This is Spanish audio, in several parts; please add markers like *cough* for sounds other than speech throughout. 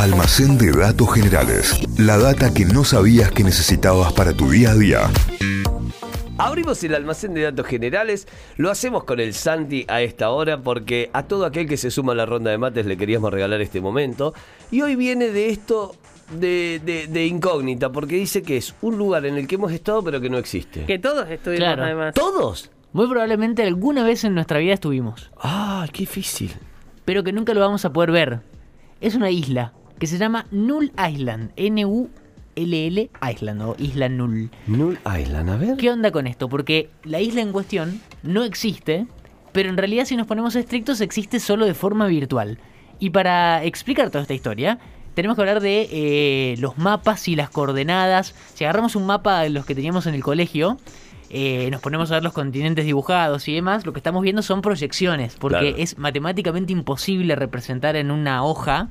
Almacén de datos generales. La data que no sabías que necesitabas para tu día a día. Abrimos el almacén de datos generales, lo hacemos con el Santi a esta hora porque a todo aquel que se suma a la ronda de mates le queríamos regalar este momento. Y hoy viene de esto de, de- de incógnita, porque dice que es un lugar en el que hemos estado pero que no existe. Que todos estuvimos Claro. además. ¿Todos? Muy probablemente alguna vez en nuestra vida estuvimos, Ah, qué difícil. pero que nunca lo vamos a poder ver. Es una isla que se llama Null Island, N-U-L-L Island o Isla Null. Null Island, a ver. ¿Qué onda con esto? Porque la isla en cuestión no existe, pero en realidad si nos ponemos estrictos existe solo de forma virtual. Y para explicar toda esta historia, tenemos que hablar de eh, los mapas y las coordenadas. Si agarramos un mapa de los que teníamos en el colegio, eh, nos ponemos a ver los continentes dibujados y demás, lo que estamos viendo son proyecciones, porque Claro. es matemáticamente imposible representar en una hoja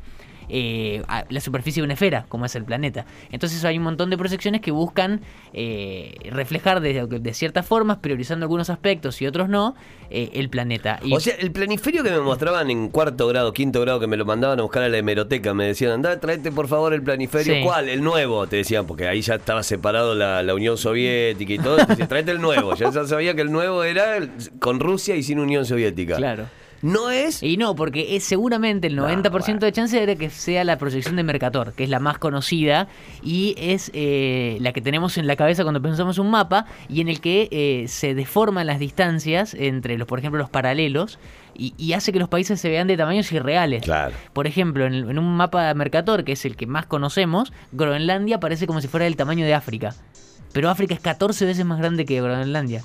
eh, a- la superficie de una esfera, como es el planeta. Entonces hay un montón de proyecciones que buscan eh, reflejar de, de ciertas formas, priorizando algunos aspectos y otros no, eh, el planeta. Y O sea, el planiferio que me mostraban en cuarto grado, quinto grado, que me lo mandaban a buscar a la hemeroteca, me decían, anda, tráete por favor el planiferio. Sí. ¿Cuál? El nuevo, te decían, porque ahí ya estaba separado la, la Unión Soviética y todo. Decían, tráete el nuevo. Ya ya sabía que el nuevo era el- con Rusia y sin Unión Soviética. claro. No es. Y no, porque es seguramente el 90% de chance de que sea la proyección de Mercator, que es la más conocida y es eh, la que tenemos en la cabeza cuando pensamos un mapa y en el que eh, se deforman las distancias entre los, por ejemplo, los paralelos y, y hace que los países se vean de tamaños irreales. Claro. Por ejemplo, en, el- en un mapa de Mercator, que es el que más conocemos, Groenlandia parece como si fuera del tamaño de África. Pero África es 14 veces más grande que Groenlandia.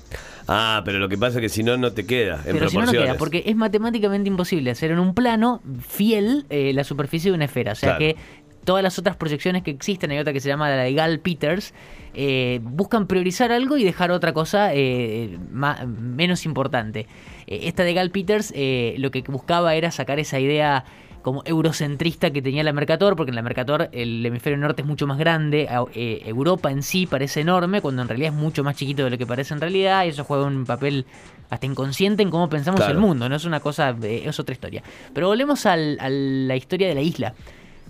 Ah, pero lo que pasa es que si no, no te queda. En Pero si no, no queda, porque es matemáticamente imposible hacer en un plano fiel eh, la superficie de una esfera. O sea Claro. que todas las otras proyecciones que existen, hay otra que se llama la de Gal Peters, eh, buscan priorizar algo y dejar otra cosa eh, ma- menos importante. Eh, esta de Gal Peters eh, lo que buscaba era sacar esa idea como eurocentrista que tenía la Mercator, porque en la Mercator el hemisferio norte es mucho más grande, eh, Europa en sí parece enorme, cuando en realidad es mucho más chiquito de lo que parece en realidad, y eso juega un papel hasta inconsciente en cómo pensamos Claro. el mundo, no es una cosa, eh, es otra historia. Pero volvemos al- a la historia de la isla.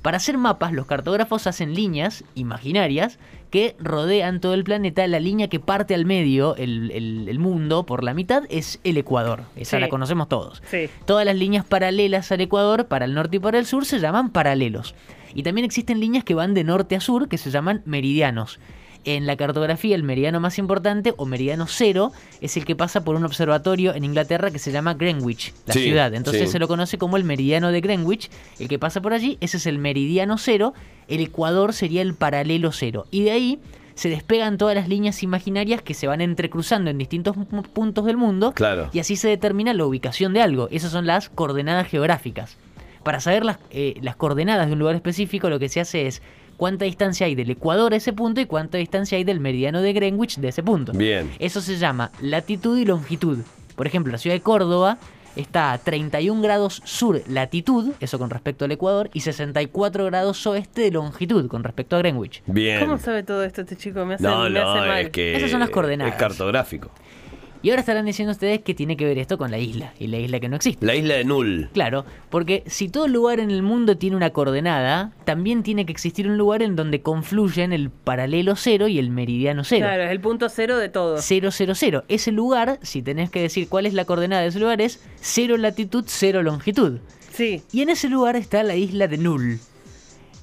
Para hacer mapas, los cartógrafos hacen líneas imaginarias que rodean todo el planeta. La línea que parte al medio, el, el- el mundo, por la mitad, es el Ecuador. Esa Sí. la conocemos todos. Sí. Todas las líneas paralelas al Ecuador, para el norte y para el sur, se llaman paralelos. Y también existen líneas que van de norte a sur, que se llaman meridianos. En la cartografía, el meridiano más importante, o meridiano cero, es el que pasa por un observatorio en Inglaterra que se llama Greenwich, la Sí, ciudad. Entonces sí. se lo conoce como el meridiano de Greenwich, el que pasa por allí, ese es el meridiano cero, el Ecuador sería el paralelo cero. Y de ahí se despegan todas las líneas imaginarias que se van entrecruzando en distintos pu- puntos del mundo Claro. y así se determina la ubicación de algo. Esas son las coordenadas geográficas. Para saber las, eh, las coordenadas de un lugar específico, lo que se hace es cuánta distancia hay del Ecuador a ese punto y cuánta distancia hay del meridiano de Greenwich de ese punto. Bien. Eso se llama latitud y longitud. Por ejemplo, la ciudad de Córdoba está a 31 grados sur latitud, eso con respecto al Ecuador, y 64 grados oeste de longitud con respecto a Greenwich. Bien. ¿Cómo sabe todo esto este chico? Me hace, No, me no, hace mal. es que. Esas son las coordenadas. Es cartográfico. Y ahora estarán diciendo ustedes que tiene que ver esto con la isla, y la isla que no existe. La isla de Null. Claro, porque si todo lugar en el mundo tiene una coordenada, también tiene que existir un lugar en donde confluyen el paralelo cero y el meridiano cero. Claro, es el punto cero de todo. 000. Ese lugar, si tenés que decir cuál es la coordenada de ese lugar, es cero latitud, cero longitud. Sí. Y en ese lugar está la isla de Null.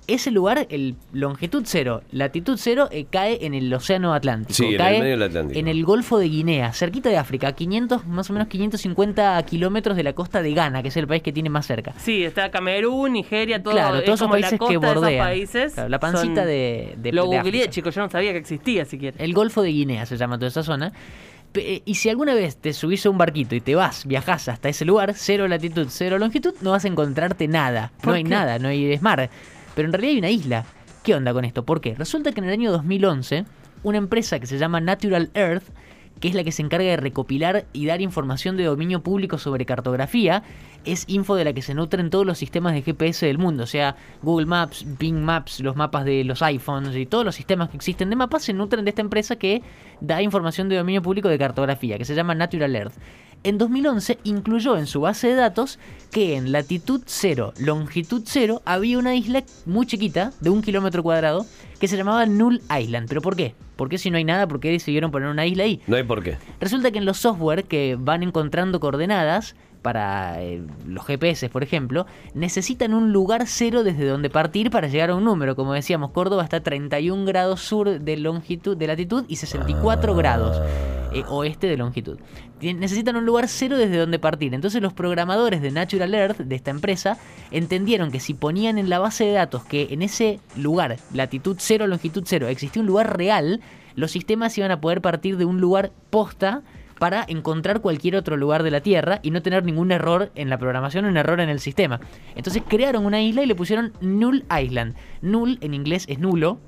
Ese lugar, el longitud cero, latitud cero, eh, cae en el océano Atlántico. Sí, en el cae medio del Atlántico. en el Golfo de Guinea, cerquita de África, a 500, más o menos 550 kilómetros de la costa de Ghana, que es el país que tiene más cerca. Sí, está Camerún, Nigeria, todo. claro, es todos esos países que bordean. países Claro, la pancita son- de, de Lo de googleé, chicos, yo no sabía que existía siquiera. El Golfo de Guinea se llama toda esa zona. Pe- eh, Y si alguna vez te subís a un barquito y te vas, viajás hasta ese lugar, cero latitud, cero longitud, no vas a encontrarte nada. No ¿Por hay qué? nada, no hay es mar. Pero en realidad hay una isla. ¿Qué onda con esto? ¿Por qué? Resulta que en el año 2011, una empresa que se llama Natural Earth, que es la que se encarga de recopilar y dar información de dominio público sobre cartografía, es info de la que se nutren todos los sistemas de GPS del mundo, o sea, Google Maps, Bing Maps, los mapas de los iPhones y todos los sistemas que existen de mapas se nutren de esta empresa que da información de dominio público de cartografía, que se llama Natural Earth. En 2011 incluyó en su base de datos que en latitud 0, longitud 0, había una isla muy chiquita, de un kilómetro cuadrado, que se llamaba Null Island. ¿Pero por qué? ¿Por qué si no hay nada? ¿Por qué decidieron poner una isla ahí? No hay por qué. Resulta que en los software que van encontrando coordenadas para eh, los GPS, por ejemplo, necesitan un lugar cero desde donde partir para llegar a un número. Como decíamos, Córdoba está a 31 grados sur de longitud, de latitud y 64 grados eh, oeste de longitud. Necesitan un lugar cero desde donde partir. Entonces los programadores de Natural Earth, de esta empresa, entendieron que si ponían en la base de datos que en ese lugar, latitud cero, longitud cero, existía un lugar real, los sistemas iban a poder partir de un lugar posta para encontrar cualquier otro lugar de la Tierra y no tener ningún error en la programación un error en el sistema. Entonces crearon una isla y le pusieron Null Island. Null en inglés es nulo,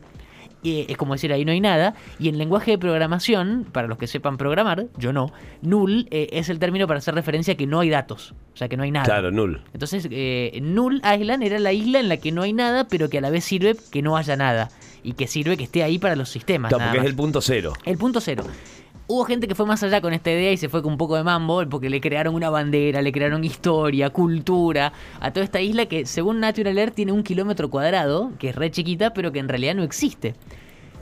es como decir ahí no hay nada. Y en lenguaje de programación, para los que sepan programar, yo no, null eh, es el término para hacer referencia a que no hay datos, o sea que no hay nada. Claro, null. Entonces, eh, Null Island era la isla en la que no hay nada, pero que a la vez sirve que no haya nada. Y que sirve que esté ahí para los sistemas. Claro, nada porque es el punto cero. El punto cero. Hubo gente que fue más allá con esta idea y se fue con un poco de mambo porque le crearon una bandera, le crearon historia, cultura a toda esta isla que según Natural Earth tiene un kilómetro cuadrado, que es re chiquita, pero que en realidad no existe.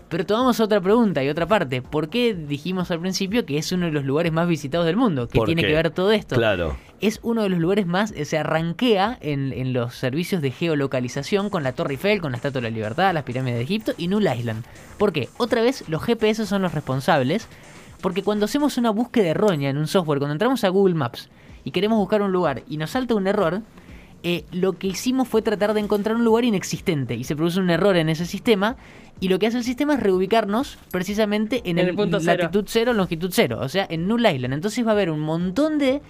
Pero tomamos otra pregunta y otra parte. ¿Por qué dijimos al principio que es uno de los lugares más visitados del mundo? ¿Qué ¿Por tiene qué? que ver todo esto? Claro. es uno de los lugares más, eh, se arranquea en, en los servicios de geolocalización con la Torre Eiffel, con la Estatua de la Libertad, las pirámides de Egipto y Null Island. ¿Por qué? Otra vez los GPS son los responsables, porque cuando hacemos una búsqueda errónea en un software, cuando entramos a Google Maps y queremos buscar un lugar y nos salta un error, eh, lo que hicimos fue tratar de encontrar un lugar inexistente y se produce un error en ese sistema y lo que hace el sistema es reubicarnos precisamente en, En el, el punto cero. latitud cero, longitud cero, o sea, en Null Island. Entonces va a haber un montón de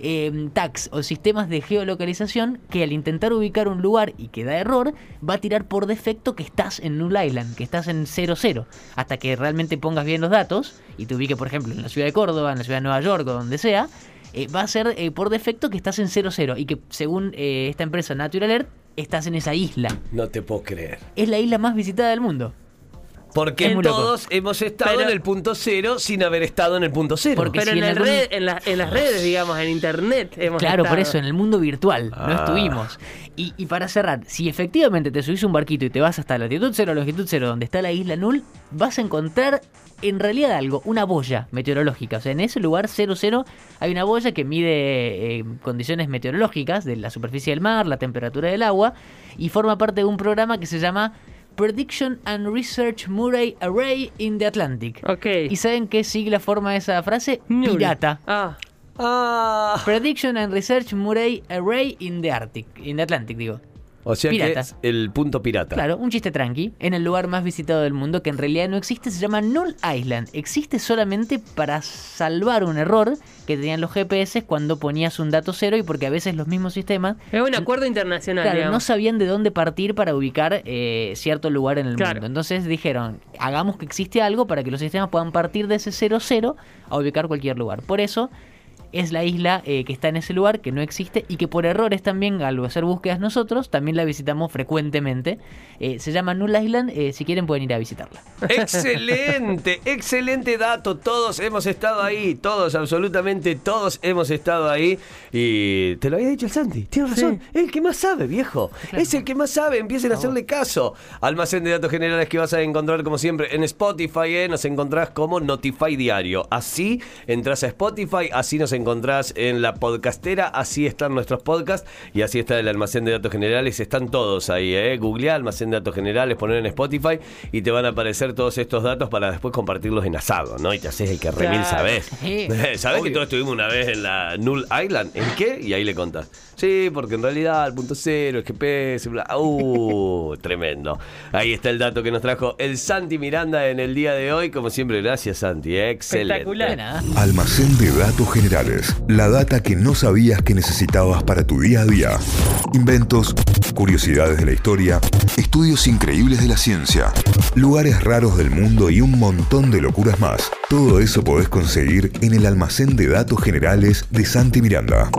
eh, tags o sistemas de geolocalización que al intentar ubicar un lugar y que da error, va a tirar por defecto que estás en Null Island, que estás en 00, hasta que realmente pongas bien los datos y te ubique, por ejemplo, en la ciudad de Córdoba, en la ciudad de Nueva York o donde sea, eh, va a ser eh, por defecto que estás en 00 y que según eh, esta empresa Natural Earth, estás en esa isla. No te puedo creer. Es la isla más visitada del mundo. Porque todos hemos estado Pero- en el punto cero sin haber estado en el punto cero. Porque Pero si en, en el algún- red- en, la- en las redes, digamos, en internet hemos Claro, por eso, en el mundo virtual no Ah. estuvimos. Y, y para cerrar, si efectivamente te subís un barquito y te vas hasta latitud cero, longitud cero, donde está la isla Null, vas a encontrar en realidad algo, una boya meteorológica. O sea, en ese lugar 00 hay una boya que mide eh, condiciones meteorológicas de la superficie del mar, la temperatura del agua, y forma parte de un programa que se llama Prediction and Research Murray Array in the Atlantic. Ok. ¿Y saben qué sigla forma esa frase? Pirata. Ah, Ah. Prediction and Research Murray Array in the Arctic, in the Atlantic, digo. O sea Pirata. que es el punto pirata. Claro, un chiste tranqui, en el lugar más visitado del mundo que en realidad no existe, se llama Null Island. Existe solamente para salvar un error que tenían los GPS cuando ponías un dato cero y porque a veces los mismos sistemas es un acuerdo internacional, Claro, no sabían de dónde partir para ubicar eh, cierto lugar en el Claro. mundo. Entonces dijeron, hagamos que existe algo para que los sistemas puedan partir de ese 0-0 a ubicar cualquier lugar. Por eso es la isla eh, que está en ese lugar, que no existe y que por errores también, al hacer búsquedas nosotros, también la visitamos frecuentemente. Eh, se llama Null Island, eh, si quieren pueden ir a visitarla. Excelente, *laughs* excelente dato. Todos hemos estado ahí, todos, absolutamente todos hemos estado ahí. Y te lo había dicho el Santi, tienes razón. Es el que más sabe, viejo. Es el que más sabe, empiecen a hacerle caso. Almacén de datos generales que vas a encontrar como siempre en Spotify, eh, nos encontrás como Notify Diario. Así entras a Spotify, así nos encontrás en la podcastera, así están nuestros podcasts y así está el almacén de datos generales. Están todos ahí, eh. Googleá almacén de datos generales, poner en Spotify y te van a aparecer todos estos datos para después compartirlos en asado, ¿no? Y te haces el que remil sabés. *laughs* ¿Sabés que obvio. todos estuvimos una vez en la Null Island? ¿En qué? Y ahí le contás. Sí, porque en realidad el punto cero, el GPS, bla. Uh, *laughs* tremendo. Ahí está el dato que nos trajo el Santi Miranda en el día de hoy. Como siempre, gracias, Santi. Excelente. Espectacular. Nada. Almacén de datos generales. La data que no sabías que necesitabas para tu día a día. Inventos, curiosidades de la historia, estudios increíbles de la ciencia, lugares raros del mundo y un montón de locuras más. Todo eso podés conseguir en el almacén de datos generales de Santi Miranda.